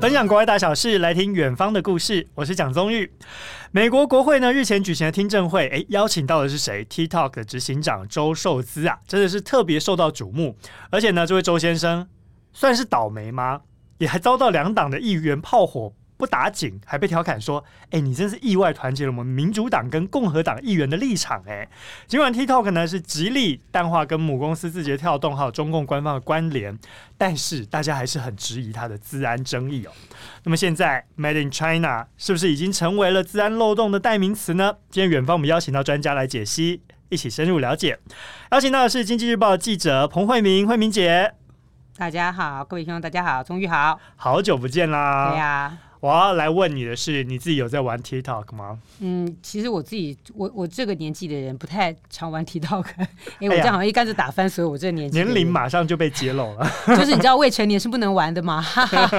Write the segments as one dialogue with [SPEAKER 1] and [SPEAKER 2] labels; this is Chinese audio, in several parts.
[SPEAKER 1] 分享国外大小事，来听远方的故事。我是蒋宗玉。美国国会呢日前举行的听证会，诶，邀请到的是谁？TikTok 的执行长周受资啊，真的是特别受到瞩目。而且呢，这位周先生算是倒霉吗？也还遭到两党的议员炮火。不打紧，还被调侃说：“哎，你真是意外团结了我们民主党跟共和党议员的立场。”哎，尽管 TikTok 呢是极力淡化跟母公司字节跳动还有中共官方的关联，但是大家还是很质疑它的治安争议哦。那么现在 Made in China 是不是已经成为了治安漏洞的代名词呢？今天远方我们邀请到专家来解析，一起深入了解。邀请到的是经济日报记者彭慧明，慧明姐。
[SPEAKER 2] 大家好，各位听众大家好，宗玉好，
[SPEAKER 1] 好久不见啦。
[SPEAKER 2] 对呀。
[SPEAKER 1] 我要来问你的是，你自己有在玩 TikTok 吗？
[SPEAKER 2] 嗯，其实我自己，我我这个年纪的人不太常玩 TikTok，因为我这样好像一竿子打翻所以我这个年纪。
[SPEAKER 1] 年龄马上就被揭露了，
[SPEAKER 2] 就是你知道未成年是不能玩的吗？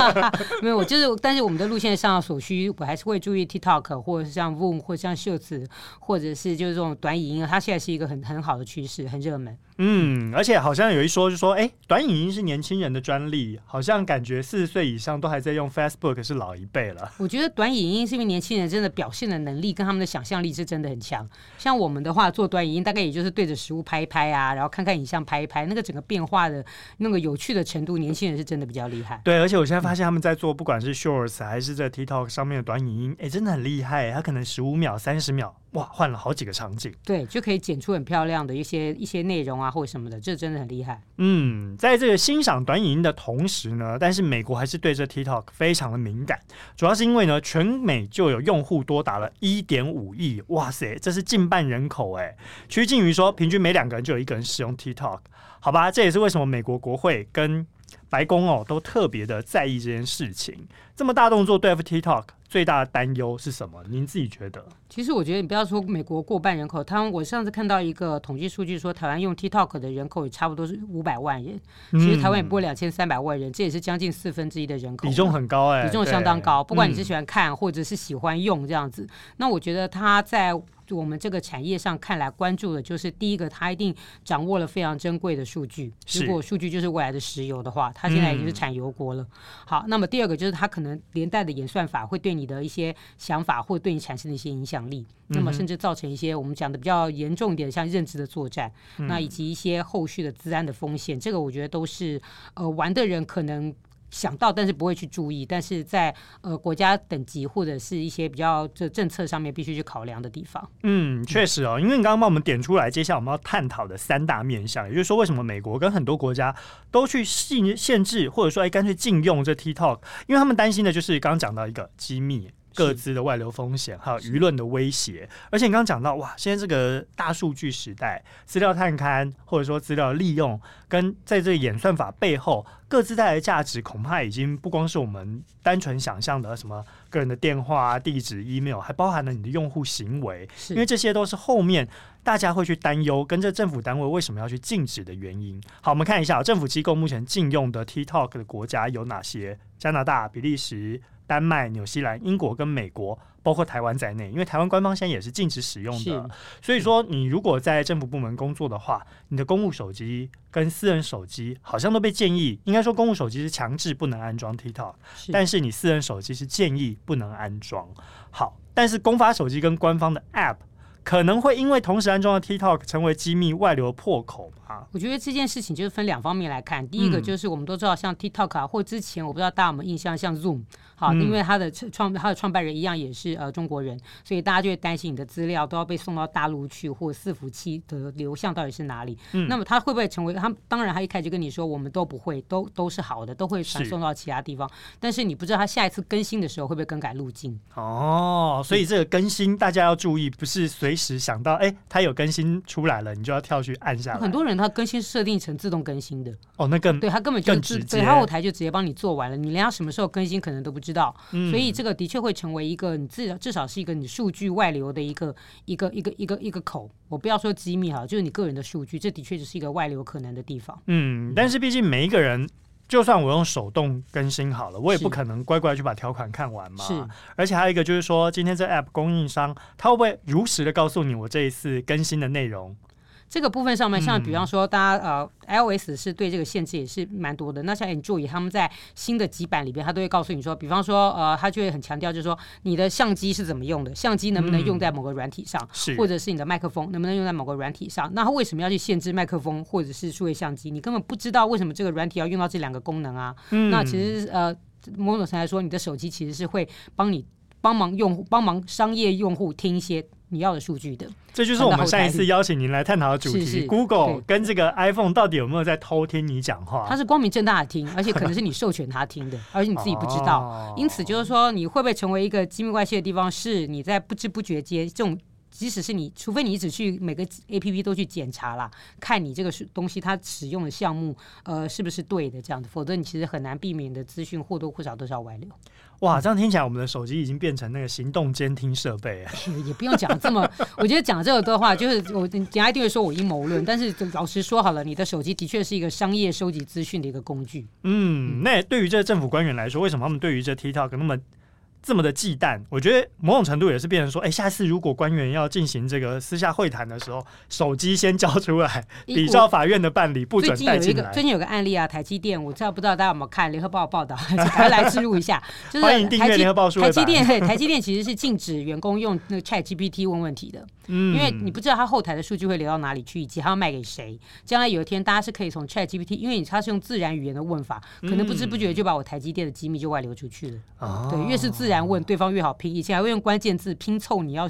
[SPEAKER 2] 没有，我就是，但是我们的路线上所需，我还是会注意 TikTok，或者是像 Voom，或者像秀词，或者是就是这种短影音，它现在是一个很很好的趋势，很热门。
[SPEAKER 1] 嗯，而且好像有一说，就说，哎，短影音是年轻人的专利，好像感觉四十岁以上都还在用 Facebook 是老一辈了。
[SPEAKER 2] 我觉得短影音是因为年轻人真的表现的能力跟他们的想象力是真的很强。像我们的话，做短影音大概也就是对着食物拍一拍啊，然后看看影像拍一拍，那个整个变化的那个有趣的程度，年轻人是真的比较厉害。
[SPEAKER 1] 对，而且我现在发现他们在做，不管是 Shorts 还是在 TikTok 上面的短影音，哎，真的很厉害，他可能十五秒、三十秒。哇，换了好几个场景，
[SPEAKER 2] 对，就可以剪出很漂亮的一些一些内容啊，或者什么的，这真的很厉害。
[SPEAKER 1] 嗯，在这个欣赏短影音的同时呢，但是美国还是对这 TikTok 非常的敏感，主要是因为呢，全美就有用户多达了一点五亿，哇塞，这是近半人口哎，趋近于说平均每两个人就有一个人使用 TikTok，好吧，这也是为什么美国国会跟白宫哦都特别的在意这件事情，这么大动作对付 TikTok。最大的担忧是什么？您自己觉得？
[SPEAKER 2] 其实我觉得，你不要说美国过半人口，他们我上次看到一个统计数据说，台湾用 TikTok 的人口也差不多是五百万人。其实台湾也不过两千三百万人，嗯，这也是将近四分之一的人口，
[SPEAKER 1] 比重很高哎，
[SPEAKER 2] 比重相当高。不管你是喜欢看或者是喜欢用这样子，嗯，那我觉得他在。我们这个产业上看来关注的就是第一个，他一定掌握了非常珍贵的数据。如果数据就是未来的石油的话，他现在已经是产油国了。好，那么第二个就是他可能连带的演算法会对你的一些想法或对你产生的一些影响力，那么甚至造成一些我们讲的比较严重一点，像认知的作战，那以及一些后续的资安的风险，这个我觉得都是呃玩的人可能。想到，但是不会去注意，但是在呃国家等级或者是一些比较这政策上面必须去考量的地方。
[SPEAKER 1] 嗯，确实哦，因为你刚刚帮我们点出来，接下来我们要探讨的三大面向，也就是说，为什么美国跟很多国家都去限限制，或者说哎干脆禁用这 TikTok，因为他们担心的就是刚刚讲到一个机密。各自的外流风险，还有舆论的威胁，而且你刚刚讲到，哇，现在这个大数据时代，资料探勘或者说资料利用，跟在这个演算法背后各自带来的价值，恐怕已经不光是我们单纯想象的什么个人的电话、地址、email，还包含了你的用户行为，因为这些都是后面大家会去担忧，跟这政府单位为什么要去禁止的原因。好，我们看一下政府机构目前禁用的 TikTok 的国家有哪些？加拿大、比利时。丹麦、纽西兰、英国跟美国，包括台湾在内，因为台湾官方现在也是禁止使用的。所以说，你如果在政府部门工作的话，你的公务手机跟私人手机好像都被建议，应该说公务手机是强制不能安装 TikTok，但是你私人手机是建议不能安装。好，但是公发手机跟官方的 App 可能会因为同时安装了 TikTok 成为机密外流破口吧？
[SPEAKER 2] 我觉得这件事情就是分两方面来看。第一个就是我们都知道，像 TikTok 啊，或之前我不知道大家有没有印象，像 Zoom。好，因为他的创他的创办人一样也是呃中国人，所以大家就会担心你的资料都要被送到大陆去，或伺服器的流向到底是哪里？嗯，那么他会不会成为他？当然，他一开始就跟你说，我们都不会，都都是好的，都会传送到其他地方。但是你不知道他下一次更新的时候会不会更改路径？
[SPEAKER 1] 哦，所以这个更新大家要注意，不是随时想到哎，他有更新出来了，你就要跳去按下来。
[SPEAKER 2] 很多人他更新设定成自动更新的
[SPEAKER 1] 哦，那更
[SPEAKER 2] 对他根本就直接，他后台就直接帮你做完了，你连他什么时候更新可能都不知道。知道，所以这个的确会成为一个你至少至少是一个你数据外流的一个一个一个一个一个口。我不要说机密哈，就是你个人的数据，这的确就是一个外流可能的地方。
[SPEAKER 1] 嗯，但是毕竟每一个人，就算我用手动更新好了，我也不可能乖乖去把条款看完嘛。是，而且还有一个就是说，今天这 App 供应商他会不会如实的告诉你我这一次更新的内容？
[SPEAKER 2] 这个部分上面，像比方说，大家呃，iOS 是对这个限制也是蛮多的。那像 Enjoy 他们在新的几版里边，他都会告诉你说，比方说，呃，他就会很强调，就是说你的相机是怎么用的，相机能不能用在某个软体上，
[SPEAKER 1] 是，
[SPEAKER 2] 或者是你的麦克风能不能用在某个软体上？那他为什么要去限制麦克风或者是数位相机？你根本不知道为什么这个软体要用到这两个功能啊。那其实呃，某种程度来说，你的手机其实是会帮你帮忙用户帮忙商业用户听一些。你要的数据的，
[SPEAKER 1] 这就是我们上一次邀请您来探讨的主题。是是 Google 跟这个 iPhone 到底有没有在偷听你讲话？
[SPEAKER 2] 它是光明正大的听，而且可能是你授权他听的，而且你自己不知道。因此，就是说，你会不会成为一个机密关系的地方？是你在不知不觉间，这种即使是你，除非你一直去每个 APP 都去检查啦，看你这个东西它使用的项目，呃，是不是对的这样子，否则你其实很难避免的资讯或多或少都是要外流。
[SPEAKER 1] 哇，这样听起来，我们的手机已经变成那个行动监听设备。
[SPEAKER 2] 也不用讲这么，我觉得讲这个的话，就是我人家一定会说我阴谋论。但是老实说好了，你的手机的确是一个商业收集资讯的一个工具。
[SPEAKER 1] 嗯，那对于这政府官员来说，为什么他们对于这 TikTok 那么？这么的忌惮，我觉得某种程度也是变成说，哎，下次如果官员要进行这个私下会谈的时候，手机先交出来，比照法院的办理，不准带进来。
[SPEAKER 2] 最近有个案例啊，台积电，我知道不知道大家有没有看联合报报道，还来置入一下，就是
[SPEAKER 1] 欢迎订阅联合报数。
[SPEAKER 2] 台积电，台积电其实是禁止员工用那个 Chat GPT 问问题的，嗯，因为你不知道他后台的数据会流到哪里去，以及他要卖给谁。将来有一天，大家是可以从 Chat GPT，因为你他是用自然语言的问法，可能不知不觉就把我台积电的机密就外流出去了。哦，对，越是自然然问，对方越好。拼以前还会用关键字拼凑，你要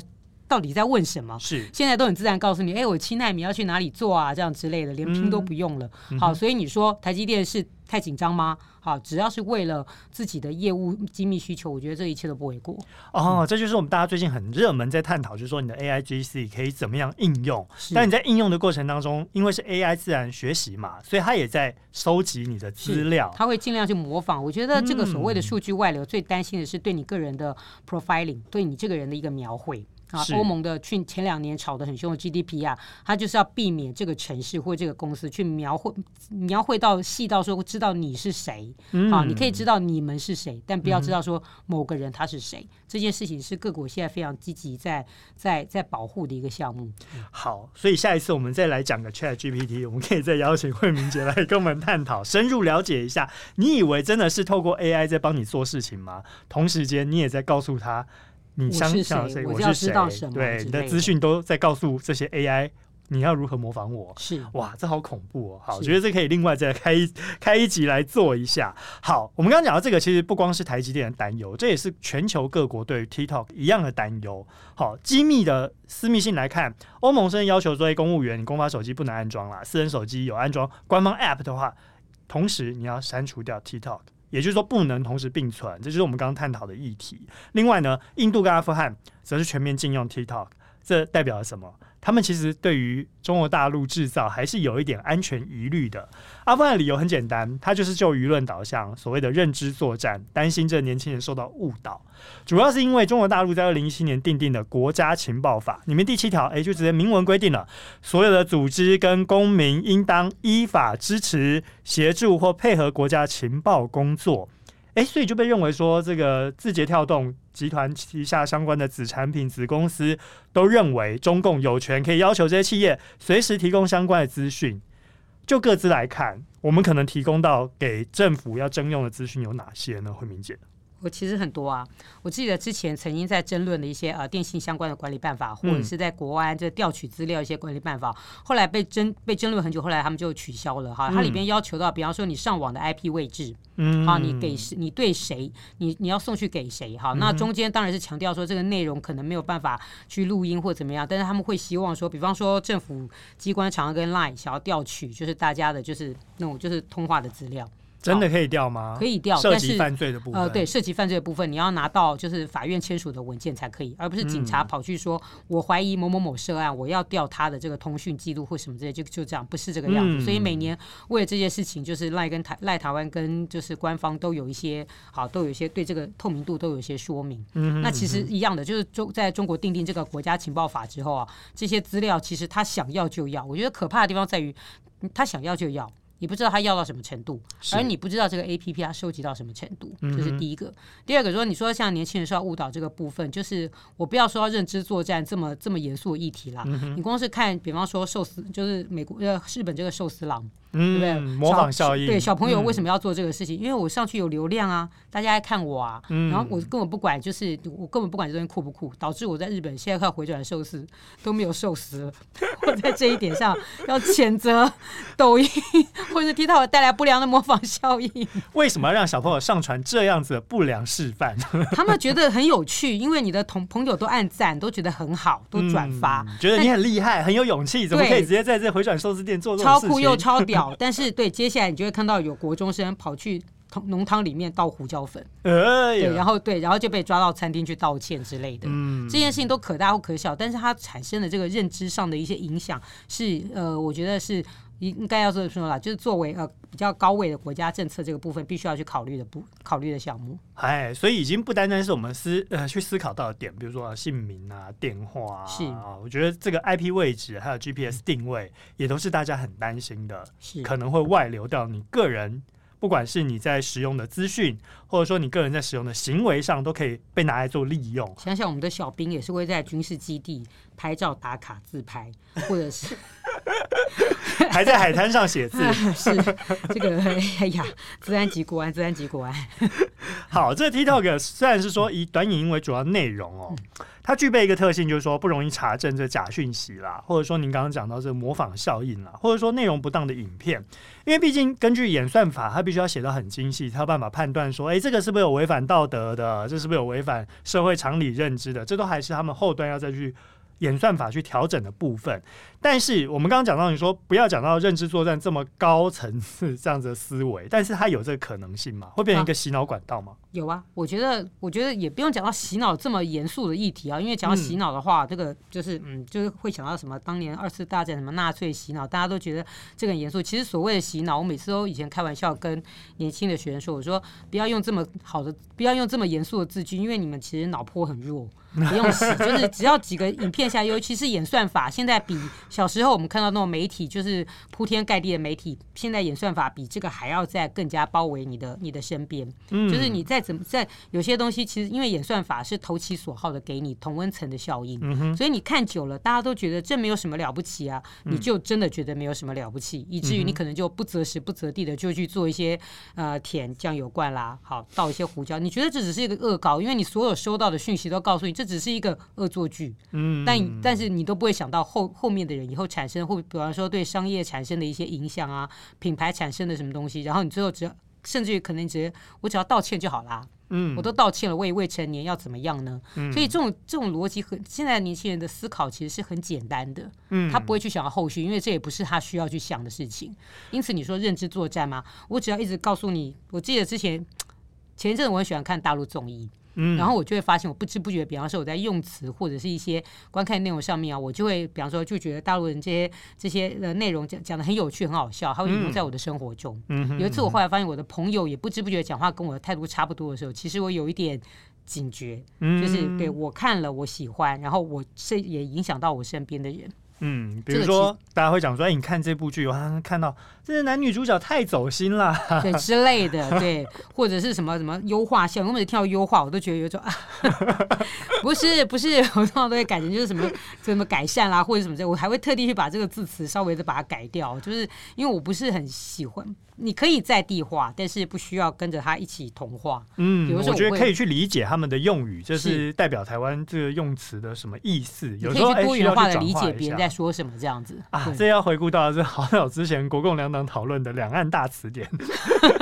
[SPEAKER 2] 到底在问什么？
[SPEAKER 1] 是
[SPEAKER 2] 现在都很自然告诉你，哎，我七纳米要去哪里做啊？这样之类的，连拼都不用了。嗯、好，所以你说台积电是太紧张吗？好，只要是为了自己的业务机密需求，我觉得这一切都不为过。
[SPEAKER 1] 哦，嗯、这就是我们大家最近很热门在探讨，就是说你的 AIGC 可以怎么样应用？但你在应用的过程当中，因为是 AI 自然学习嘛，所以它也在收集你的资料，
[SPEAKER 2] 它会尽量去模仿。我觉得这个所谓的数据外流，最担心的是对你个人的 profiling，对你这个人的一个描绘。啊，欧盟的去前两年吵得很凶的 GDP 啊，它就是要避免这个城市或这个公司去描绘描绘到细到说知道你是谁，嗯、啊，你可以知道你们是谁，但不要知道说某个人他是谁。嗯、这件事情是各国现在非常积极在在在保护的一个项目。
[SPEAKER 1] 好，所以下一次我们再来讲个 Chat GPT，我们可以再邀请慧明姐来跟我们探讨，深入了解一下。你以为真的是透过 AI 在帮你做事情吗？同时间你也在告诉他。你相信谁？我是谁？对，你的资讯都在告诉这些 AI，你要如何模仿我？
[SPEAKER 2] 是
[SPEAKER 1] 哇，这好恐怖哦！好，我觉得这可以另外再开一开一集来做一下。好，我们刚刚讲到这个，其实不光是台积电的担忧，这也是全球各国对于 TikTok 一样的担忧。好，机密的私密性来看，欧盟甚至要求作为公务员，你公发手机不能安装啦，私人手机有安装官方 App 的话，同时你要删除掉 TikTok。也就是说，不能同时并存，这就是我们刚刚探讨的议题。另外呢，印度跟阿富汗则是全面禁用 TikTok，这代表了什么？他们其实对于中国大陆制造还是有一点安全疑虑的。阿富汗的理由很简单，他就是就舆论导向，所谓的认知作战，担心这年轻人受到误导。主要是因为中国大陆在二零一七年订定的国家情报法里面第七条，诶，就直接明文规定了，所有的组织跟公民应当依法支持、协助或配合国家情报工作。诶，所以就被认为说，这个字节跳动集团旗下相关的子产品、子公司都认为中共有权可以要求这些企业随时提供相关的资讯。就各自来看，我们可能提供到给政府要征用的资讯有哪些呢？惠明姐。
[SPEAKER 2] 我其实很多啊，我记得之前曾经在争论的一些呃电信相关的管理办法，或者是在国安这调取资料一些管理办法，后来被争被争论很久，后来他们就取消了哈。它里边要求到，比方说你上网的 IP 位置，嗯，好，你给你对谁，你你要送去给谁哈？那中间当然是强调说这个内容可能没有办法去录音或怎么样，但是他们会希望说，比方说政府机关常常跟 Line 想要调取，就是大家的就是那种就是通话的资料。
[SPEAKER 1] 真的可以调吗？
[SPEAKER 2] 可以调，
[SPEAKER 1] 涉及犯罪的部分。
[SPEAKER 2] 呃，对，涉及犯罪的部分，你要拿到就是法院签署的文件才可以，而不是警察跑去说，嗯、我怀疑某某某涉案，我要调他的这个通讯记录或什么之类，就就这样，不是这个样子。嗯、所以每年为了这件事情，就是赖跟台赖台湾跟就是官方都有一些好，都有一些对这个透明度都有一些说明。嗯哼，那其实一样的，就是中在中国订定这个国家情报法之后啊，这些资料其实他想要就要。我觉得可怕的地方在于，他想要就要。你不知道他要到什么程度，而你不知道这个 A P P 它收集到什么程度，这、就是第一个。第二个说，你说像年轻人说要误导这个部分，就是我不要说到认知作战这么这么严肃的议题啦。你光是看，比方说寿司，就是美国呃日本这个寿司郎。对不对？
[SPEAKER 1] 模仿效应。
[SPEAKER 2] 对小朋友为什么要做这个事情？因为我上去有流量啊，大家爱看我啊。然后我根本不管，就是我根本不管这东西酷不酷，导致我在日本现在靠回转寿司都没有寿司了。我在这一点上要谴责抖音 或者 TikTok 带来不良的模仿效应。
[SPEAKER 1] 为什么要让小朋友上传这样子的不良示范？
[SPEAKER 2] 他们觉得很有趣，因为你的同朋友都按赞，都觉得很好，都转发，
[SPEAKER 1] 觉得你很厉害，很有勇气，怎么可以直接在这回转寿司店做这
[SPEAKER 2] 种事情？超酷又超屌。但是，对，接下来你就会看到有国中生跑去浓汤里面倒胡椒粉，
[SPEAKER 1] 哎、
[SPEAKER 2] 对，然后对，然后就被抓到餐厅去道歉之类的。嗯，这件事情都可大或可小，但是它产生的这个认知上的一些影响是，呃，我觉得是应该要这么说啦，就是作为呃比较高位的国家政策这个部分，必须要去考虑的不考虑的项目。
[SPEAKER 1] 哎，所以已经不单单是我们思呃去思考到的点，比如说姓名啊、电话啊，
[SPEAKER 2] 是
[SPEAKER 1] 啊，我觉得这个 IP 位置还有 GPS 定位，也都是大家很担心的，
[SPEAKER 2] 是
[SPEAKER 1] 可能会外流到你个人。不管是你在使用的资讯，或者说你个人在使用的行为上，都可以被拿来做利用。
[SPEAKER 2] 想想我们的小兵也是会在军事基地拍照打卡自拍，或者是
[SPEAKER 1] 还在海滩上写字。
[SPEAKER 2] 是这个，哎呀，资安及国安，资安及国安。
[SPEAKER 1] 好，这个 TikTok 虽然是说以短影音为主要内容哦。嗯它具备一个特性，就是说不容易查证这假讯息啦，或者说您刚刚讲到这模仿效应啦，或者说内容不当的影片，因为毕竟根据演算法，它必须要写得很精细，才有办法判断说，哎，这个是不是有违反道德的，这是不是有违反社会常理认知的，这都还是他们后端要再去。演算法去调整的部分，但是我们刚刚讲到，你说不要讲到认知作战这么高层次这样子的思维，但是它有这个可能性吗？会变成一个洗脑管道吗？
[SPEAKER 2] 啊，有啊，我觉得，我觉得也不用讲到洗脑这么严肃的议题啊，因为讲到洗脑的话，嗯、这个就是嗯，就是会想到什么当年二次大战什么纳粹洗脑，大家都觉得这个很严肃。其实所谓的洗脑，我每次都以前开玩笑跟年轻的学生说，我说不要用这么好的，不要用这么严肃的字句，因为你们其实脑波很弱。不用洗，就是只要几个影片下，尤其是演算法，现在比小时候我们看到那种媒体，就是铺天盖地的媒体，现在演算法比这个还要再更加包围你的你的身边。嗯，就是你再怎么在有些东西，其实因为演算法是投其所好的，给你同温层的效应，嗯，所以你看久了，大家都觉得这没有什么了不起啊，你就真的觉得没有什么了不起，以至于你可能就不择时不择地的就去做一些呃舔酱油罐啦，好倒一些胡椒，你觉得这只是一个恶搞，因为你所有收到的讯息都告诉你。这只是一个恶作剧，嗯，但但是你都不会想到后后面的人以后产生会，比方说对商业产生的一些影响啊，品牌产生的什么东西，然后你最后只要甚至于可能直接我只要道歉就好啦，嗯，我都道歉了，我也未成年要怎么样呢？嗯，所以这种这种逻辑和现在年轻人的思考其实是很简单的，嗯，他不会去想到后续，因为这也不是他需要去想的事情。因此你说认知作战吗？我只要一直告诉你，我记得之前前一阵子我很喜欢看大陆综艺。嗯，然后我就会发现，我不知不觉，比方说我在用词或者是一些观看内容上面啊，我就会，比方说就觉得大陆人这些这些呃内容讲讲的很有趣、很好笑，它会引用在我的生活中。嗯，有一次我后来发现，我的朋友也不知不觉讲话跟我的态度差不多的时候，其实我有一点警觉，就是对我看了我喜欢，然后我是也影响到我身边的人。嗯，
[SPEAKER 1] 比如说大家会讲说，哎，你看这部剧，我好像看到这些男女主角太走心了，
[SPEAKER 2] 对之类的，对，或者是什么什么优化项，我每次听到优化，我都觉得有种啊，不是不是，我通常都会改成就是什么什么改善啦，或者什么这，我还会特地去把这个字词稍微的把它改掉，就是因为我不是很喜欢。你可以在地化，但是不需要跟着他一起同化。嗯，比如说我，
[SPEAKER 1] 我觉得可以去理解他们的用语，这是代表台湾这个用词的什么意思？有时候
[SPEAKER 2] 多元化的理解别人在说什么这样子
[SPEAKER 1] 啊。这要回顾到是好早之前国共两党讨论的两岸大词典，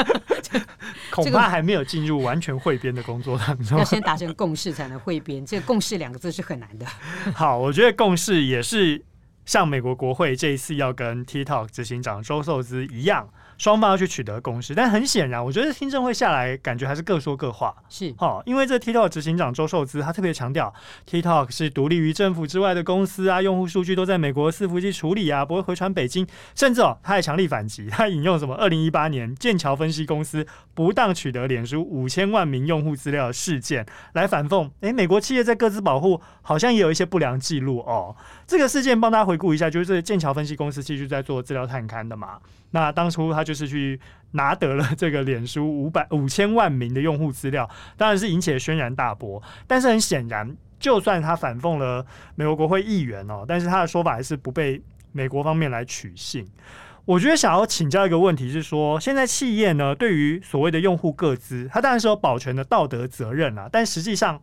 [SPEAKER 1] 恐怕还没有进入完全汇编的工作当中。
[SPEAKER 2] 要先达成共识才能汇编，这个“共识”两个字是很难的。
[SPEAKER 1] 好，我觉得共识也是像美国国会这一次要跟 TikTok 执行长周受资一样。双方要去取得共识，但很显然，我觉得听证会下来，感觉还是各说各话。
[SPEAKER 2] 是，
[SPEAKER 1] 好，因为这 TikTok 执行长周受资他特别强调，TikTok 是独立于政府之外的公司啊，用户数据都在美国伺服器处理啊，不会回传北京。甚至哦，他还强力反击，他引用什么？二零一八年剑桥分析公司不当取得脸书五千万名用户资料的事件来反讽。诶，美国企业在各自保护好像也有一些不良记录哦。这个事件帮大家回顾一下，就是这剑桥分析公司继续在做资料探勘的嘛。那当初他就。就是去拿得了这个脸书五百五千万名的用户资料，当然是引起了轩然大波。但是很显然，就算他反讽了美国国会议员哦，但是他的说法还是不被美国方面来取信。我觉得想要请教一个问题是说，现在企业呢对于所谓的用户个资，它当然是有保全的道德责任啊，但实际上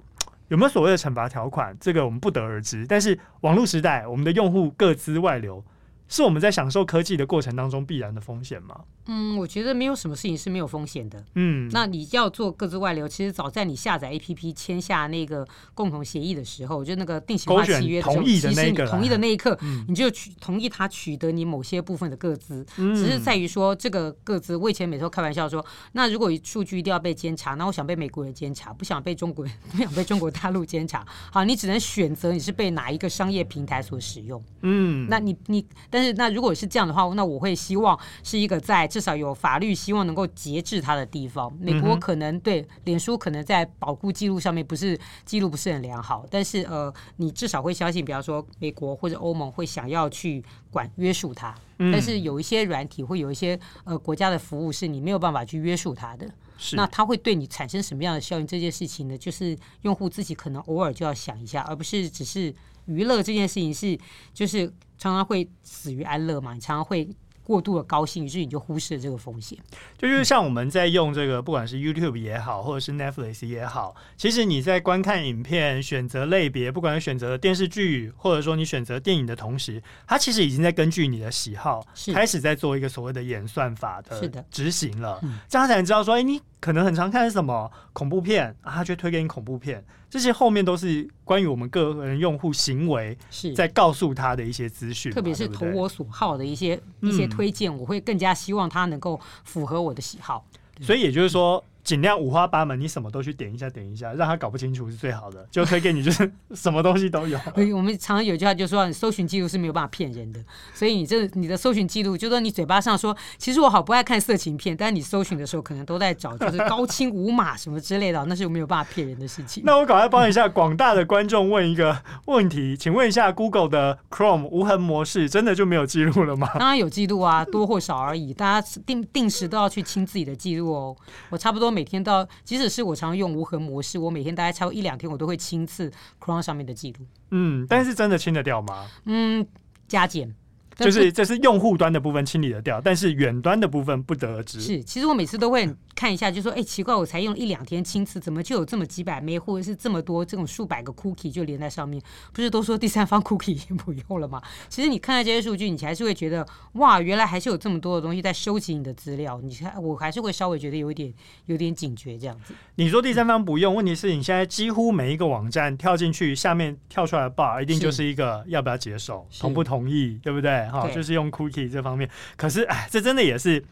[SPEAKER 1] 有没有所谓的惩罚条款，这个我们不得而知。但是网络时代，我们的用户个资外流。是我们在享受科技的过程当中必然的风险吗？
[SPEAKER 2] 嗯，我觉得没有什么事情是没有风险的。
[SPEAKER 1] 嗯，
[SPEAKER 2] 那你要做各自外流，其实早在你下载 APP 签下那个共同协议的时候，就那个定型化契约同意的那个同意的那一刻，你就取同意他取得你某些部分的各自，嗯，只是在于说这个各自。我以前每次都开玩笑说，那如果数据一定要被监察，那我想被美国人监察，不想被中国人，不想被中国大陆监察。好，你只能选择你是被哪一个商业平台所使用。
[SPEAKER 1] 嗯，
[SPEAKER 2] 那你你。但是，那如果是这样的话，那我会希望是一个在至少有法律希望能够节制它的地方。美国可能对脸书可能在保护记录上面不是记录不是很良好，但是呃，你至少会相信，比方说美国或者欧盟会想要去管约束它。但是有一些软体会有一些呃国家的服务是你没有办法去约束它的，
[SPEAKER 1] 是
[SPEAKER 2] 那它会对你产生什么样的效应？这件事情呢，就是用户自己可能偶尔就要想一下，而不是只是娱乐这件事情是就是。常常会死于安乐嘛，你常常会过度的高兴，于是你就忽视了这个风险。
[SPEAKER 1] 就是像我们在用这个，不管是 YouTube 也好，或者是 Netflix 也好，其实你在观看影片、选择类别，不管是选择电视剧，或者说你选择电影的同时，它其实已经在根据你的喜好，开始在做一个所谓的演算法的执行了。这样才能知道说，哎，你可能很常看什么恐怖片啊，他就推给你恐怖片。这些后面都是关于我们个人用户行为是在告诉他的一些资讯，
[SPEAKER 2] 特别是投我所好的一些一些推荐，我会更加希望他能够符合我的喜好。
[SPEAKER 1] 所以也就是说。尽量五花八门，你什么都去点一下，点一下，让他搞不清楚是最好的。就推给你，就是 什么东西都有。
[SPEAKER 2] 我们常常有句话就说，你搜寻记录是没有办法骗人的。所以你这你的搜寻记录，就说你嘴巴上说，其实我好不爱看色情片，但是你搜寻的时候可能都在找，就是高清无码什么之类的，那是没有办法骗人的事情。
[SPEAKER 1] 那我赶快帮一下广大的观众问一个问题，请问一下，Google 的 Chrome 无痕模式真的就没有记录了吗？
[SPEAKER 2] 当然有记录啊，多或少而已。大家定定时都要去清自己的记录哦。我差不多每天都要。即使是我常用无痕模式，我每天大概超过一两天，我都会清次 Chrome 上面的记录。
[SPEAKER 1] 嗯，但是真的清得掉吗？
[SPEAKER 2] 嗯，加减。
[SPEAKER 1] 就是这是用户端的部分清理得掉，但是远端的部分不得而知。
[SPEAKER 2] 是，其实我每次都会看一下，就说，哎，奇怪，我才用一两天清次，怎么就有这么几百枚，或者是这么多这种数百个 cookie 就连在上面？不是都说第三方 cookie 已经不用了吗？其实你看到这些数据，你还是会觉得，哇，原来还是有这么多的东西在收集你的资料。你看，我还是会稍微觉得有一点有点警觉这样子。
[SPEAKER 1] 你说第三方不用，问题是你现在几乎每一个网站跳进去，下面跳出来的 bar 一定就是一个要不要接受，同不同意，对不对？哈，就是用 cookie。这方面，可是哎，这真的也是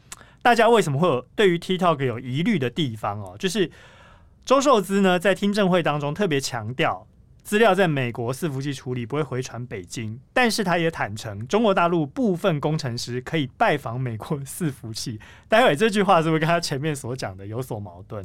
[SPEAKER 1] 大家为什么会有对于 TikTok 有疑虑的地方哦。就是周受资呢，在听证会当中特别强调，资料在美国伺服器处理不会回传北京，但是他也坦诚，中国大陆部分工程师可以拜访美国伺服器。待会这句话是不是跟他前面所讲的有所矛盾？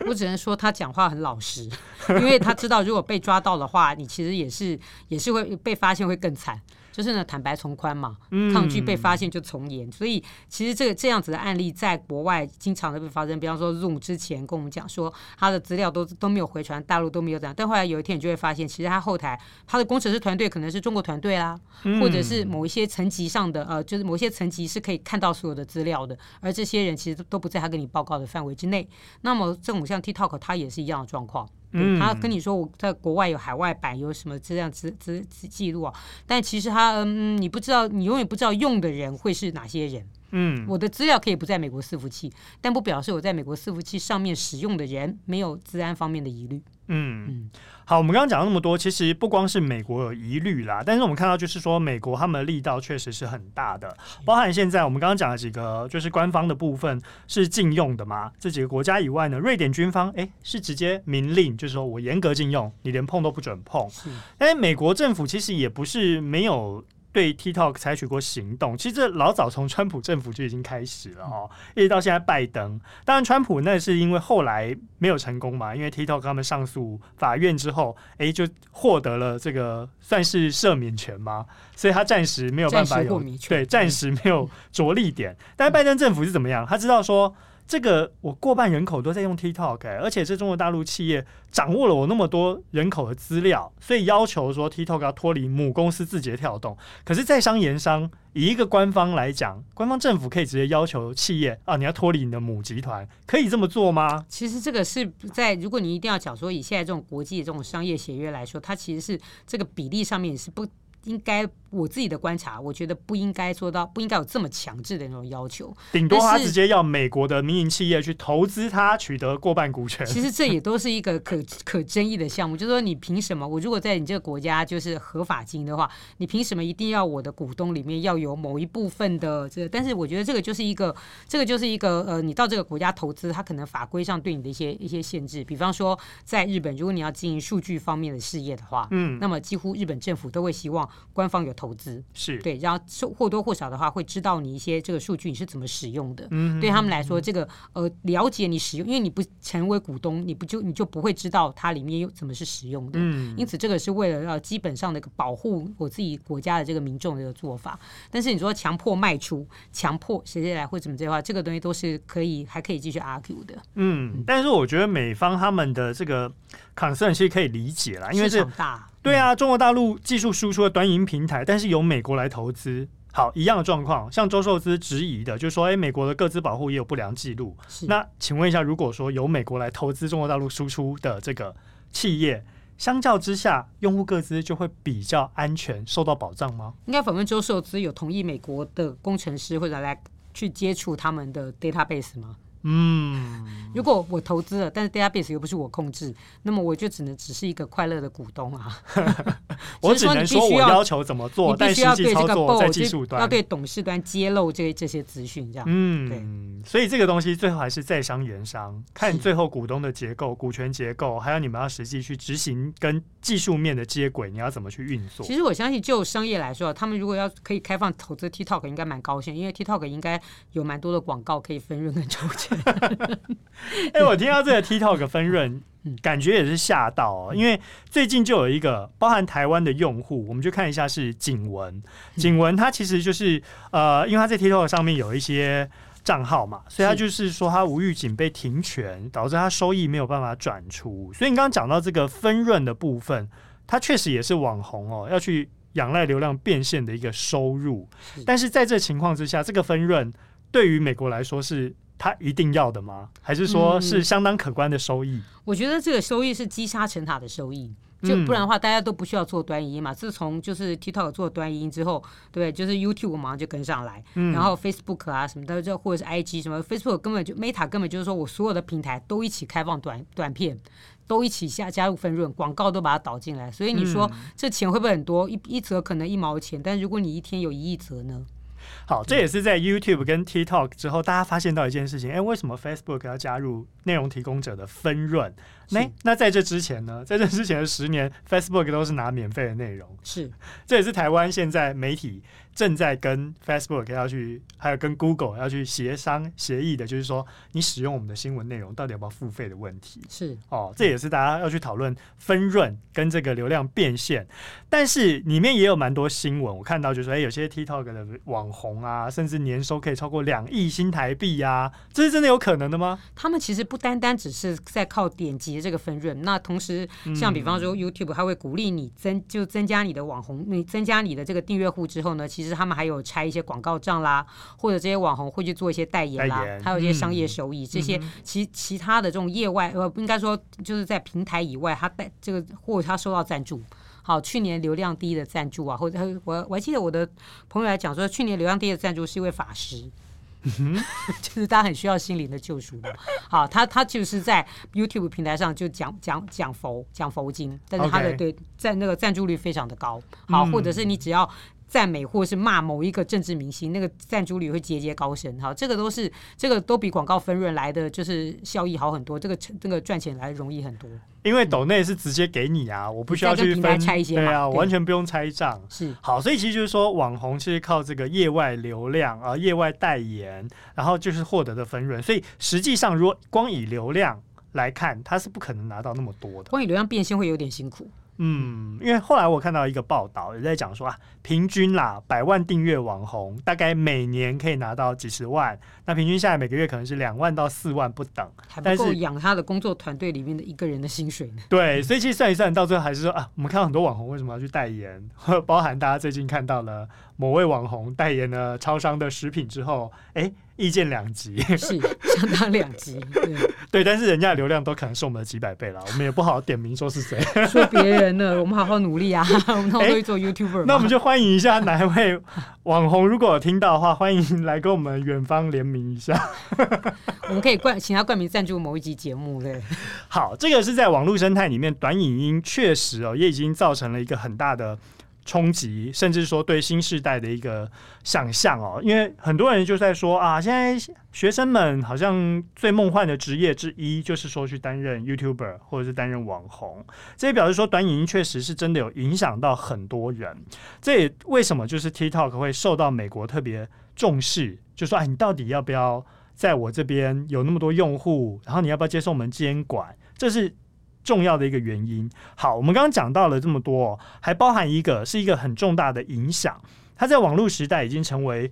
[SPEAKER 2] 我只能说他讲话很老实，因为他知道如果被抓到的话，你其实也是也是会被发现会更惨。就是呢，坦白从宽嘛，抗拒被发现就从严。嗯、所以其实这个这样子的案例在国外经常的被发生。比方说，Zoom 之前跟我们讲说，他的资料都都没有回传，大陆都没有这样。但后来有一天，你就会发现，其实他后台他的工程师团队可能是中国团队啦，或者是某一些层级上的呃，就是某些层级是可以看到所有的资料的，而这些人其实都不在他跟你报告的范围之内。那么这种像 TikTok，它也是一样的状况。嗯，他跟你说我在国外有海外版，有什么这样子资资记录啊？但其实他嗯，你不知道，你永远不知道用的人会是哪些人。嗯，我的资料可以不在美国伺服器，但不表示我在美国伺服器上面使用的人没有治安方面的疑虑。
[SPEAKER 1] 嗯嗯，好，我们刚刚讲了那么多，其实不光是美国有疑虑啦，但是我们看到就是说，美国他们的力道确实是很大的，包含现在我们刚刚讲了几个，就是官方的部分是禁用的嘛，这几个国家以外呢，瑞典军方哎是直接明令，就是说我严格禁用，你连碰都不准碰。是，但是美国政府其实也不是没有。对 TikTok 采取过行动，其实这老早从川普政府就已经开始了哦，一直到现在拜登。当然，川普那是因为后来没有成功嘛，因为 TikTok 他们上诉法院之后，哎，就获得了这个算是赦免权嘛，所以他暂时没有办法有对，暂时没有着力点。但是拜登政府是怎么样？他知道说。这个我过半人口都在用 TikTok，而且是中国大陆企业掌握了我那么多人口的资料，所以要求说 TikTok 要脱离母公司字节跳动。可是，在商言商，以一个官方来讲，官方政府可以直接要求企业啊，你要脱离你的母集团，可以这么做吗？
[SPEAKER 2] 其实这个是在如果你一定要讲说以现在这种国际这种商业协约来说，它其实是这个比例上面是不。应该我自己的观察，我觉得不应该做到，不应该有这么强制的那种要求。
[SPEAKER 1] 顶多他直接要美国的民营企业去投资他，取得过半股权。
[SPEAKER 2] 其实这也都是一个可 可争议的项目，就是说你凭什么？我如果在你这个国家就是合法经营的话，你凭什么一定要我的股东里面要有某一部分的这个？但是我觉得这个就是一个，这个就是一个呃，你到这个国家投资，它可能法规上对你的一些一些限制。比方说，在日本，如果你要经营数据方面的事业的话，嗯，那么几乎日本政府都会希望。官方有投资
[SPEAKER 1] 是
[SPEAKER 2] 对，然后或多或少的话会知道你一些这个数据你是怎么使用的。嗯，对他们来说，这个呃了解你使用，因为你不成为股东，你不就你就不会知道它里面又怎么是使用的。嗯，因此这个是为了要基本上的一个保护我自己国家的这个民众的一个做法。但是你说强迫卖出、强迫谁谁来或怎么这话，这个东西都是可以还可以继续 argue 的。
[SPEAKER 1] 嗯，但是我觉得美方他们的这个 concern 其实可以理解啦，因为这
[SPEAKER 2] 大。
[SPEAKER 1] 对啊，中国大陆技术输出的端银平台，但是由美国来投资，好，一样的状况。像周受资质疑的，就是说，哎，美国的各自保护也有不良记录。那请问一下，如果说由美国来投资中国大陆输出的这个企业，相较之下，用户各自就会比较安全，受到保障吗？
[SPEAKER 2] 应该访问周受资有同意美国的工程师或者来去接触他们的 database 吗？
[SPEAKER 1] 嗯，
[SPEAKER 2] 如果我投资了，但是 database 又不是我控制，那么我就只能只是一个快乐的股东啊。
[SPEAKER 1] 我只能说我要求怎么做，
[SPEAKER 2] 你必须要对这个
[SPEAKER 1] 在技术端
[SPEAKER 2] 要对董事端揭露这这些资讯，这样。嗯，对。
[SPEAKER 1] 所以这个东西最后还是在商言商，看最后股东的结构、股权结构，还有你们要实际去执行跟技术面的接轨，你要怎么去运作？
[SPEAKER 2] 其实我相信，就商业来说，他们如果要可以开放投资 TikTok，应该蛮高兴，因为 TikTok 应该有蛮多的广告可以分润跟抽钱。
[SPEAKER 1] 哎、欸，我听到这个 TikTok 分润，感觉也是吓到哦。因为最近就有一个包含台湾的用户，我们就看一下是景文。景文他其实就是呃，因为他在 TikTok 上面有一些账号嘛，所以他就是说他无预警被停权，导致他收益没有办法转出。所以你刚刚讲到这个分润的部分，他确实也是网红哦，要去仰赖流量变现的一个收入。但是在这情况之下，这个分润对于美国来说是。他一定要的吗？还是说是相当可观的收益？
[SPEAKER 2] 嗯，我觉得这个收益是积沙成塔的收益，就不然的话，大家都不需要做短影音嘛。自从就是 TikTok 做短影音之后，对，就是 YouTube 马上就跟上来，嗯、然后 Facebook 啊什么的，就或者是 IG 什么，Facebook 根本就 Meta 根本就是说我所有的平台都一起开放短短片，都一起下加入分润，广告都把它导进来。所以你说这钱会不会很多？一一则可能一毛钱，但如果你一天有一亿则呢？
[SPEAKER 1] 好，这也是在 YouTube 跟 TikTok 之后，大家发现到一件事情，哎，为什么 Facebook 要加入内容提供者的分润？那那在这之前呢？在这之前的十年，Facebook 都是拿免费的内容。
[SPEAKER 2] 是，
[SPEAKER 1] 这也是台湾现在媒体正在跟 Facebook 要去，还有跟 Google 要去协商协议的，就是说你使用我们的新闻内容到底要不要付费的问题。
[SPEAKER 2] 是
[SPEAKER 1] 哦，这也是大家要去讨论分润跟这个流量变现。但是里面也有蛮多新闻，我看到就是说，哎，有些 TikTok 的网红啊，甚至年收可以超过两亿新台币呀，啊，这是真的有可能的吗？
[SPEAKER 2] 他们其实不单单只是在靠点击。这个分润，那同时像比方说 YouTube，它会鼓励你增就增加你的网红，你增加你的这个订阅户之后呢，其实他们还有拆一些广告账啦，或者这些网红会去做一些代言啦，还有一些商业收益，这些其其他的这种业外呃，应该说就是在平台以外，他带这个或者他收到赞助，好，去年流量第一的赞助啊，或者我我还记得我的朋友来讲说，去年流量第一的赞助是一位法师。嗯，就是他很需要心灵的救赎嘛。好，他他就是在 YouTube 平台上就讲讲讲佛讲佛经，但是他的对在那个赞助率非常的高。好，或者是你只要赞美或是骂某一个政治明星，那个赞助率会节节高升。哈，这个都是这个都比广告分润来的就是效益好很多，这个这个赚钱来容易很多。
[SPEAKER 1] 因为抖内是直接给你啊，我不需要去分
[SPEAKER 2] 拆一些，
[SPEAKER 1] 对啊，完全不用拆账。
[SPEAKER 2] 是
[SPEAKER 1] 好，所以其实就是说，网红其实靠这个业外流量啊、业外代言，然后就是获得的分润。所以实际上，如果光以流量来看，他是不可能拿到那么多的。
[SPEAKER 2] 光以流量变现会有点辛苦。
[SPEAKER 1] 嗯，因为后来我看到一个报道也在讲说啊，平均啦，百万订阅网红大概每年可以拿到几十万，那平均下来每个月可能是两万到四万不等，
[SPEAKER 2] 还不够养他的工作团队里面的一个人的薪水呢。
[SPEAKER 1] 对，所以其实算一算，到最后还是说啊，我们看到很多网红为什么要去代言，包含大家最近看到了某位网红代言了超商的食品之后，哎。意见两极，
[SPEAKER 2] 是相当两极，对
[SPEAKER 1] 对，但是人家的流量都可能是我们的几百倍了，我们也不好点名说是谁，
[SPEAKER 2] 说别人呢，我们好好努力啊，我们好会做 YouTuber，
[SPEAKER 1] 那我们就欢迎一下哪一位网红，如果有听到的话，欢迎来跟我们远方联名一下，
[SPEAKER 2] 我们可以冠请他冠名赞助某一集节目，对，
[SPEAKER 1] 好，这个是在网络生态里面，短影音确实哦，也已经造成了一个很大的。冲击，甚至说对新时代的一个想象哦，因为很多人就在说啊，现在学生们好像最梦幻的职业之一，就是说去担任 YouTuber 或者是担任网红，这也表示说短影音确实是真的有影响到很多人。这也为什么就是 TikTok 会受到美国特别重视，就说哎，你到底要不要在我这边有那么多用户，然后你要不要接受我们监管？这是。重要的一个原因。好，我们刚刚讲到了这么多，还包含一个是一个很重大的影响。它在网络时代已经成为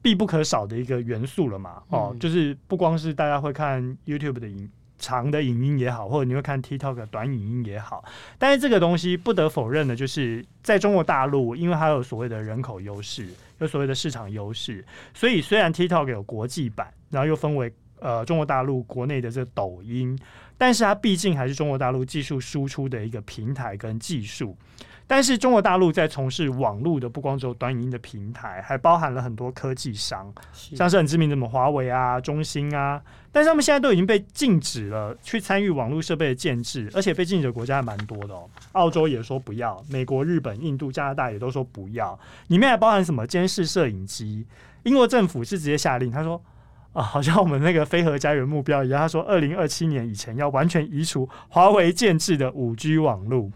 [SPEAKER 1] 必不可少的一个元素了嘛？哦，嗯、就是不光是大家会看 YouTube 的影长的影音也好，或者你会看 TikTok 的短影音也好，但是这个东西不得否认的，就是在中国大陆，因为它有所谓的人口优势，有所谓的市场优势，所以虽然 TikTok 有国际版，然后又分为呃中国大陆国内的这个抖音。但是它毕竟还是中国大陆技术输出的一个平台跟技术，但是中国大陆在从事网络的不光只有短影音的平台，还包含了很多科技商，像是很知名的什么华为啊、中兴啊，但是他们现在都已经被禁止了去参与网络设备的建制，而且被禁止的国家还蛮多的哦。澳洲也说不要，美国、日本、印度、加拿大也都说不要，里面还包含什么监视摄影机？英国政府是直接下令，他说。啊，好像我们那个飞核家园目标一样。他说，二零二七年以前要完全移除华为建制的五 G 网络。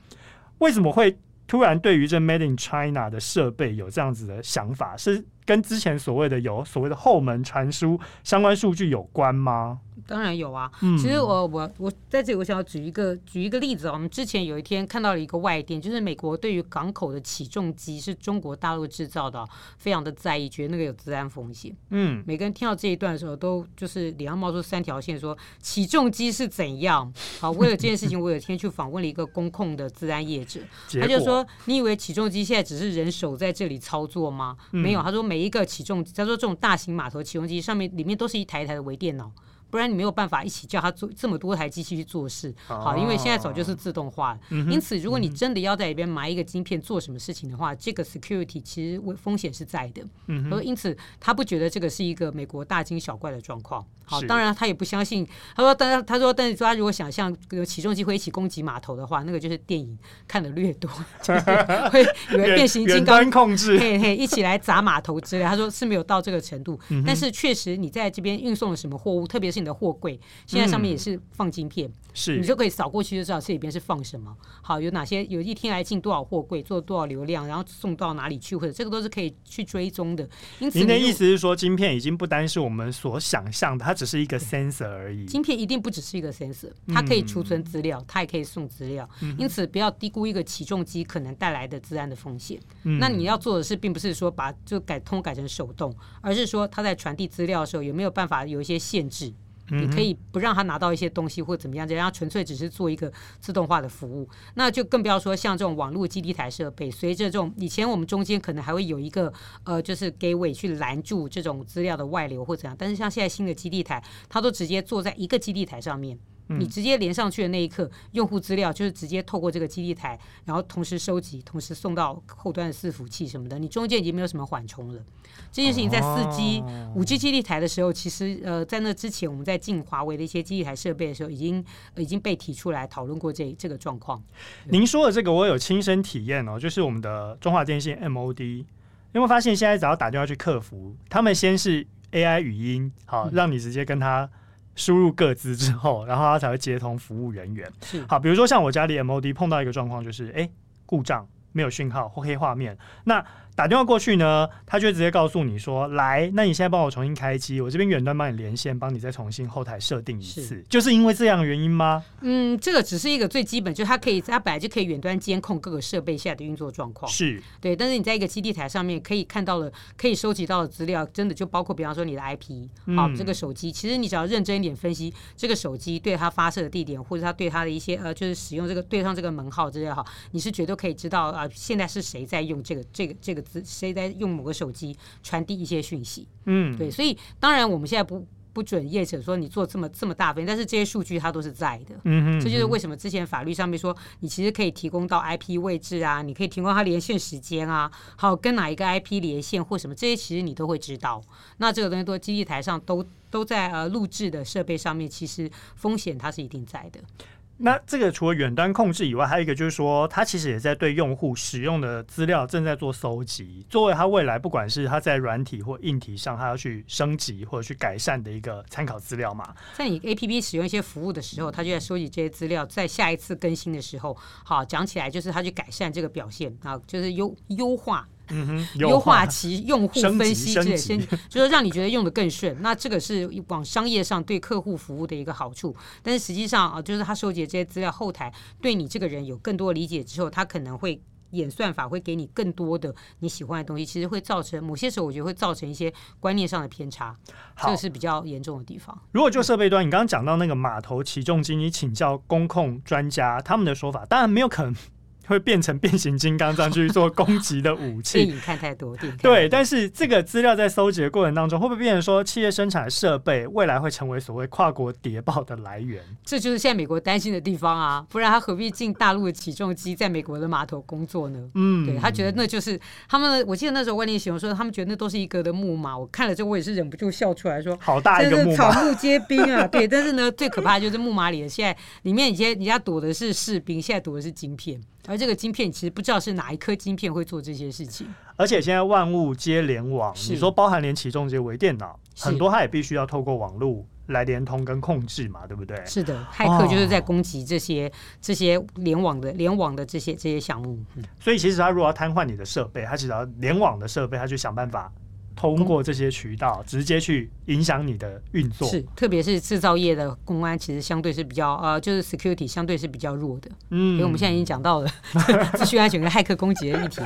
[SPEAKER 1] 为什么会突然对于这 Made in China 的设备有这样子的想法？是跟之前所谓的有所谓的后门传输相关数据有关吗？
[SPEAKER 2] 当然有啊，嗯其实我我我在这里我想要举一个举一个例子啊。我们之前有一天看到了一个外电，就是美国对于港口的起重机是中国大陆制造的，非常的在意，觉得那个有治安风险。嗯，每个人听到这一段的时候，都就是脸上冒出三条线，说起重机是怎样？好，为了这件事情，我有一天去访问了一个工控的治安业者，他就说：“你以为起重机现在只是人手在这里操作吗？没有，他说每一个起重，叫做这种大型码头起重机上面里面都是一台一台的微电脑。”不然你没有办法一起叫他做这么多台机器去做事，好，因为现在早就是自动化了。因此，如果你真的要在里边埋一个晶片做什么事情的话，这个 security 其实风险是在的。嗯而因此，他不觉得这个是一个美国大惊小怪的状况。好，当然他也不相信。他说，但他说，但是他如果想象有起重机会一起攻击码头的话，那个就是电影看的略多，就是会以为变形金刚
[SPEAKER 1] 控制，
[SPEAKER 2] 嘿嘿，一起来砸码头之类。他说是没有到这个程度，但是确实你在这边运送了什么货物，特别是你的货柜，现在上面也是放晶片，是你就可以扫过去就知道这里边是放什么。好，有哪些有一天来进多少货柜，做多少流量，然后送到哪里去，或者这个都是可以去追踪的。因此，
[SPEAKER 1] 您的意思是说，晶片已经不单是我们所想象的，它只是一个 sensor 而已。
[SPEAKER 2] 晶片一定不只是一个 sensor，它可以储存资料，它也可以送资料。因此，不要低估一个起重机可能带来的治安的风险。那你要做的是，并不是说把就改通改成手动，而是说它在传递资料的时候有没有办法有一些限制。你可以不让他拿到一些东西或怎么样，这样纯粹只是做一个自动化的服务，那就更不要说像这种网络基地台设备，随着这种以前我们中间可能还会有一个呃，就是 gateway 去拦住这种资料的外流或怎样，但是像现在新的基地台，它都直接坐在一个基地台上面。你直接连上去的那一刻，用户资料就是直接透过这个基地台，然后同时收集，同时送到后端的伺服器什么的，你中间已经没有什么缓冲了。这件事情在四 G、五 G 基地台的时候，其实呃，在那之前我们在进华为的一些基地台设备的时候，已经已经被提出来讨论过这这个状况。
[SPEAKER 1] 您说的这个我有亲身体验哦，就是我们的中华电信 MOD。有没有发现现在只要打电话去客服，他们先是 AI 语音，好，让你直接跟他输入各资之后，然后他才会接通服务人员。
[SPEAKER 2] 是
[SPEAKER 1] 好，比如说像我家里 MOD 碰到一个状况，就是哎、欸、故障，没有讯号或黑画面，那。打电话过去呢，他就直接告诉你说：“来，那你现在帮我重新开机，我这边远端帮你连线，帮你再重新后台设定一次。是”就是因为这样的原因吗？
[SPEAKER 2] 嗯，这个只是一个最基本，就是它可以，它本来就可以远端监控各个设备下的运作状况。
[SPEAKER 1] 是
[SPEAKER 2] 对，但是你在一个基地台上面可以看到了，可以收集到的资料，真的就包括，比方说你的 IP，好，这个手机，其实你只要认真一点分析这个手机对它发射的地点，或者它对它的一些呃，就是使用这个对上这个门号之类的，好，你是绝对可以知道啊、呃，现在是谁在用这个这个这个字，谁在用。某个手机传递一些讯息，嗯，对，所以当然我们现在不不准业者说你做这么这么大份，但是这些数据它都是在的，嗯哼，这就是为什么之前法律上面说你其实可以提供到 IP 位置啊，你可以提供它连线时间啊，好，跟哪一个 IP 连线或什么这些其实你都会知道。那这个东西都基地台上都都在呃录制的设备上面，其实风险它是一定在的。
[SPEAKER 1] 那这个除了远端控制以外，还有一个就是说，它其实也在对用户使用的资料正在做搜集，作为它未来不管是它在软体或硬体上，它要去升级或者去改善的一个参考资料嘛。
[SPEAKER 2] 在你 APP 使用一些服务的时候，它就在收集这些资料，在下一次更新的时候，好，讲起来就是它去改善这个表现啊，就是优优化。
[SPEAKER 1] 嗯，
[SPEAKER 2] 优化其用户分析之类，
[SPEAKER 1] 先
[SPEAKER 2] 就是让你觉得用的更顺。那这个是往商业上对客户服务的一个好处。但是实际上啊，就是他收集这些资料后台对你这个人有更多理解之后，他可能会演算法会给你更多的你喜欢的东西，其实会造成某些时候我觉得会造成一些观念上的偏差，这个是比较严重的地方。
[SPEAKER 1] 如果就设备端，你刚刚讲到那个码头起重机，你请教工控专家他们的说法，当然没有可能。会变成变形金刚这样去做攻击的武器。
[SPEAKER 2] 电影看太多，电影
[SPEAKER 1] 对，但是这个资料在搜集的过程当中，会不会变成说企业生产的设备未来会成为所谓跨国谍报的来源？
[SPEAKER 2] 这就是现在美国担心的地方啊！不然他何必进大陆的起重机在美国的码头工作呢？嗯，对他觉得那就是他们。我记得那时候万年形容说，他们觉得那都是一个的木马。我看了之后，我也是忍不住笑出来说：“
[SPEAKER 1] 好大一个木马，
[SPEAKER 2] 草木皆兵啊！” 对，但是呢，最可怕的就是木马里的现在里面，以前人家躲的是士兵，现在躲的是晶片。而这个晶片其实不知道是哪一颗晶片会做这些事情。
[SPEAKER 1] 而且现在万物皆联网，你说包含连起重机、微电脑，很多它也必须要透过网络来连通跟控制嘛，对不对？
[SPEAKER 2] 是的，骇客就是在攻击这些、哦、这些联网的联网的这些这些项目。嗯、
[SPEAKER 1] 所以其实他如果要瘫痪你的设备，他只要联网的设备，他就想办法。通过这些渠道直接去影响你的运作，
[SPEAKER 2] 是特别是制造业的公安，其实相对是比较呃，就是 security 相对是比较弱的。嗯，因为我们现在已经讲到了 资讯安全跟骇客攻击的议题。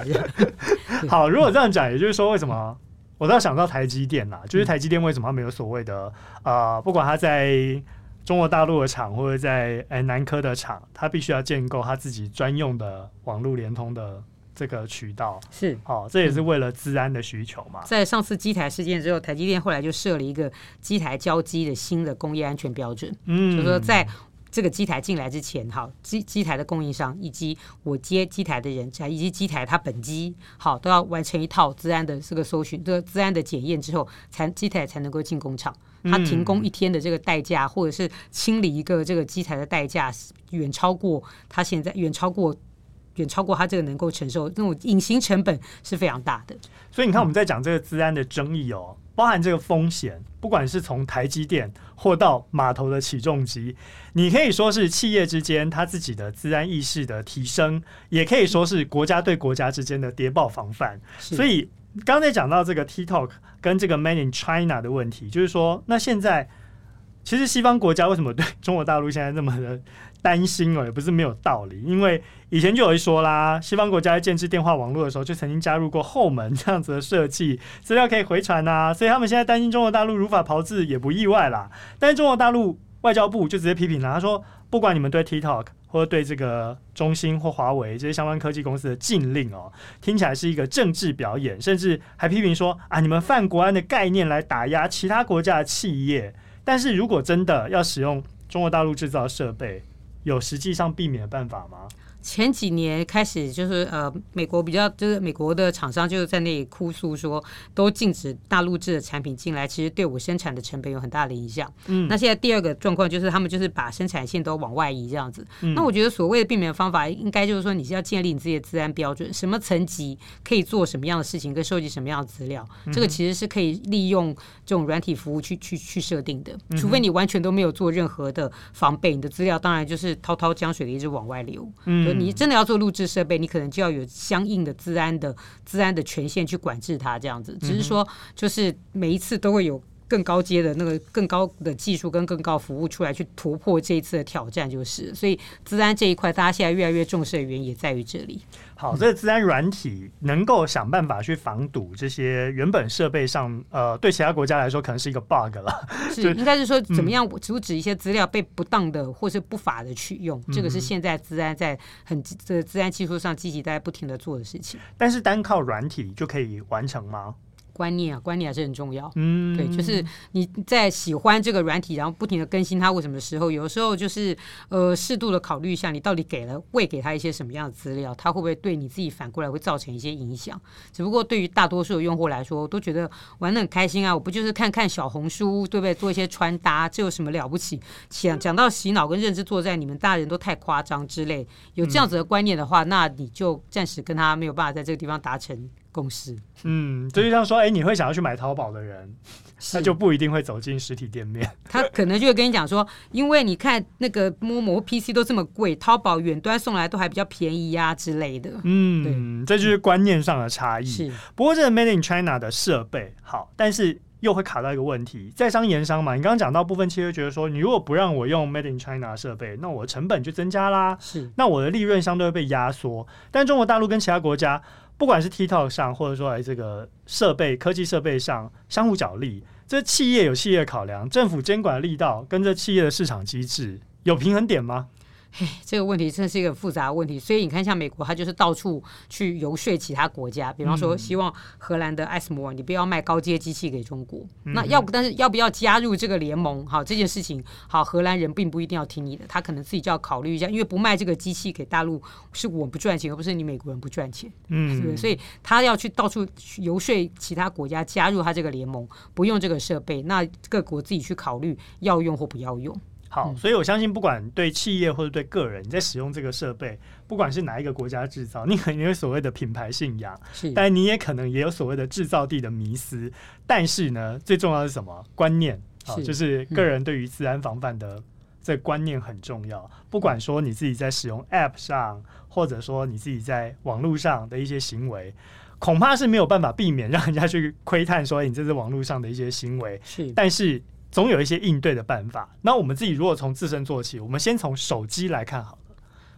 [SPEAKER 1] 好，如果这样讲，也就是说，为什么我都要想到台积电啦？就是台积电为什么它没有所谓的呃，不管它在中国大陆的厂或者在哎南科的厂，它必须要建构它自己专用的网络联通的。这个渠道
[SPEAKER 2] 是
[SPEAKER 1] 好、哦，这也是为了治安的需求嘛。
[SPEAKER 2] 在上次机台事件之后，台积电后来就设了一个机台交机的新的工业安全标准。嗯，就是说在这个机台进来之前，哈机机台的供应商以及我接机台的人，以及机台它本机，好都要完成一套治安的这个搜寻、这个治安的检验之后，才机台才能够进工厂。它停工一天的这个代价，或者是清理一个这个机台的代价，远超过它现在远超过。远超过他这个能够承受，那种隐形成本是非常大的。
[SPEAKER 1] 所以你看，我们在讲这个资安的争议哦，包含这个风险，不管是从台积电或到码头的起重机，你可以说是企业之间它自己的资安意识的提升，也可以说是国家对国家之间的谍报防范。所以刚才讲到这个 TikTok 跟这个 Made in China 的问题，就是说，那现在其实西方国家为什么对中国大陆现在这么的担心哦，也不是没有道理，因为以前就有一说啦，西方国家在建置电话网络的时候，就曾经加入过后门这样子的设计，资料可以回传啊，所以他们现在担心中国大陆如法炮制也不意外啦。但是中国大陆外交部就直接批评了，他说不管你们对 TikTok 或者对这个中兴或华为这些相关科技公司的禁令哦，听起来是一个政治表演，甚至还批评说啊，你们犯国安的概念来打压其他国家的企业。但是如果真的要使用中国大陆制造设备，有实际上避免的办法吗？
[SPEAKER 2] 前几年开始就是呃，美国比较就是美国的厂商就是在那里哭诉说，都禁止大陆制的产品进来，其实对我生产的成本有很大的影响。嗯，那现在第二个状况就是他们就是把生产线都往外移这样子。嗯，那我觉得所谓的避免的方法，应该就是说你是要建立你自己的资安标准，什么层级可以做什么样的事情，跟收集什么样的资料，这个其实是可以利用这种软体服务去去去设定的。除非你完全都没有做任何的防备，你的资料当然就是滔滔江水的一直往外流。嗯。你真的要做录制设备，你可能就要有相应的治安的治安的权限去管制它，这样子。只是说，就是每一次都会有更高阶的那个更高的技术跟更高服务出来，去突破这一次的挑战，就是。所以，资安这一块，大家现在越来越重视的原因也在于这里。
[SPEAKER 1] 好，这个资安软体能够想办法去防堵这些原本设备上，呃，对其他国家来说可能是一个 bug 了。
[SPEAKER 2] 是，应该是说怎么样阻止一些资料被不当的或是不法的去用，嗯、这个是现在资安在很这个资安技术上积极在不停的做的事情。
[SPEAKER 1] 但是单靠软体就可以完成吗？
[SPEAKER 2] 观念啊，观念还是很重要。嗯，对，就是你在喜欢这个软体，然后不停的更新它，为什么时候？有的时候就是呃，适度的考虑一下，你到底给了喂给他一些什么样的资料，他会不会对你自己反过来会造成一些影响？只不过对于大多数的用户来说，我都觉得玩得很开心啊！我不就是看看小红书，对不对？做一些穿搭，这有什么了不起？讲讲到洗脑跟认知作战，你们大人都太夸张之类，有这样子的观念的话，那你就暂时跟他没有办法在这个地方达成。共识，
[SPEAKER 1] 嗯，这就像说，哎、欸，你会想要去买淘宝的人，那就不一定会走进实体店面。
[SPEAKER 2] 他可能就会跟你讲说，因为你看那个 Momo PC 都这么贵，淘宝远端送来都还比较便宜呀、啊、之类的。
[SPEAKER 1] 嗯，对，这就是观念上的差异。是，不过这个 Made in China 的设备好，但是又会卡到一个问题，在商言商嘛。你刚刚讲到部分企业觉得说，你如果不让我用 Made in China 设备，那我成本就增加啦，是，那我的利润相对会被压缩。但中国大陆跟其他国家。不管是 TikTok 上，或者说诶这个设备、科技设备上相互角力，这企业有企业考量，政府监管力道跟这企业的市场机制有平衡点吗？
[SPEAKER 2] 嘿，这个问题真的是一个复杂的问题。所以你看，像美国，它就是到处去游说其他国家，比方说，希望荷兰的艾斯摩尔，你不要卖高阶机器给中国。嗯、那要不，但是要不要加入这个联盟？好，这件事情，好，荷兰人并不一定要听你的，他可能自己就要考虑一下，因为不卖这个机器给大陆，是我不赚钱，而不是你美国人不赚钱。嗯，是不是？所以他要去到处去游说其他国家加入他这个联盟，不用这个设备，那各国自己去考虑要用或不要用。
[SPEAKER 1] 好，所以我相信，不管对企业或者对个人，你在使用这个设备，不管是哪一个国家制造，你可能有所谓的品牌信仰，是，但你也可能也有所谓的制造地的迷思。但是呢，最重要的是什么？观念，好，就是个人对于自然防范的这观念很重要。不管说你自己在使用 App 上，或者说你自己在网络上的一些行为，恐怕是没有办法避免让人家去窥探说你这是网络上的一些行为。是，但是。总有一些应对的办法。那我们自己如果从自身做起，我们先从手机来看好了。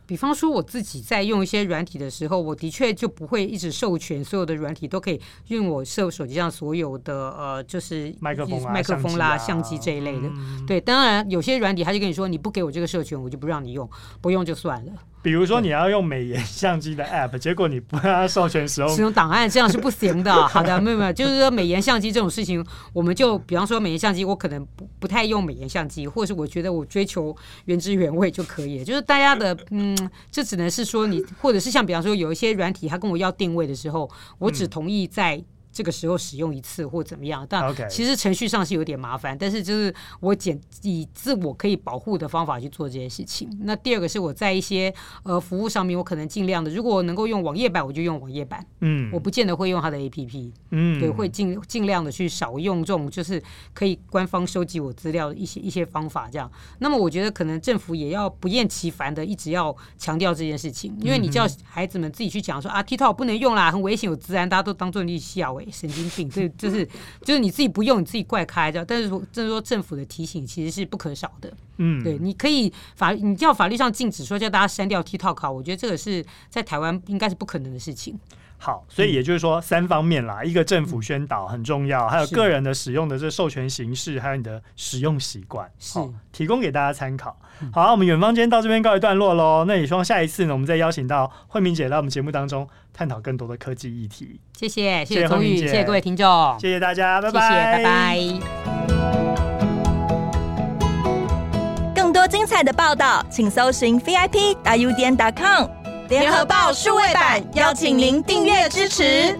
[SPEAKER 2] 比方说，我自己在用一些软体的时候，我的确就不会一直授权所有的软体都可以用我设手机上所有的呃，就是
[SPEAKER 1] 麦克风、
[SPEAKER 2] 麦克风啦、相机这一类的。嗯、对，当然有些软体他就跟你说，你不给我这个授权，我就不让你用，不用就算了。
[SPEAKER 1] 比如说你要用美颜相机的 App，结果你不让他授权使用
[SPEAKER 2] 使用档案，这样是不行的。好的，没有没有，就是说美颜相机这种事情，我们就比方说美颜相机，我可能不不太用美颜相机，或者是我觉得我追求原汁原味就可以。就是大家的嗯，这只能是说你，或者是像比方说有一些软体，他跟我要定位的时候，我只同意在。这个时候使用一次或怎么样，但其实程序上是有点麻烦。但是就是我简以自我可以保护的方法去做这件事情。那第二个是我在一些呃服务上面，我可能尽量的，如果我能够用网页版，我就用网页版。嗯，我不见得会用它的 APP。嗯，对，会尽尽量的去少用这种就是可以官方收集我资料的一些一些方法。这样，那么我觉得可能政府也要不厌其烦的一直要强调这件事情，因为你叫孩子们自己去讲说啊，TikTok 不能用啦，很危险，有治安，大家都当做你笑神经病，这，就是就是你自己不用，你自己怪开的。但是说，就是说政府的提醒其实是不可少的。嗯，对，你可以法，你叫法律上禁止说叫大家删掉 TikTok，我觉得这个是在台湾应该是不可能的事情。
[SPEAKER 1] 好，所以也就是说三方面啦，一个政府宣导很重要，还有个人的使用的这授权形式，还有你的使用习惯，是提供给大家参考。好，我们远方今天到这边告一段落喽。那也希望下一次呢，我们再邀请到慧敏姐来我们节目当中探讨更多的科技议题。
[SPEAKER 2] 谢谢，谢谢宏宇，谢谢各位听众，
[SPEAKER 1] 谢谢大家，拜拜，谢谢，
[SPEAKER 2] 拜拜。
[SPEAKER 3] 更多精彩的报道，请搜寻 VIP 大 U 点 com。联合报数位版邀请您订阅支持。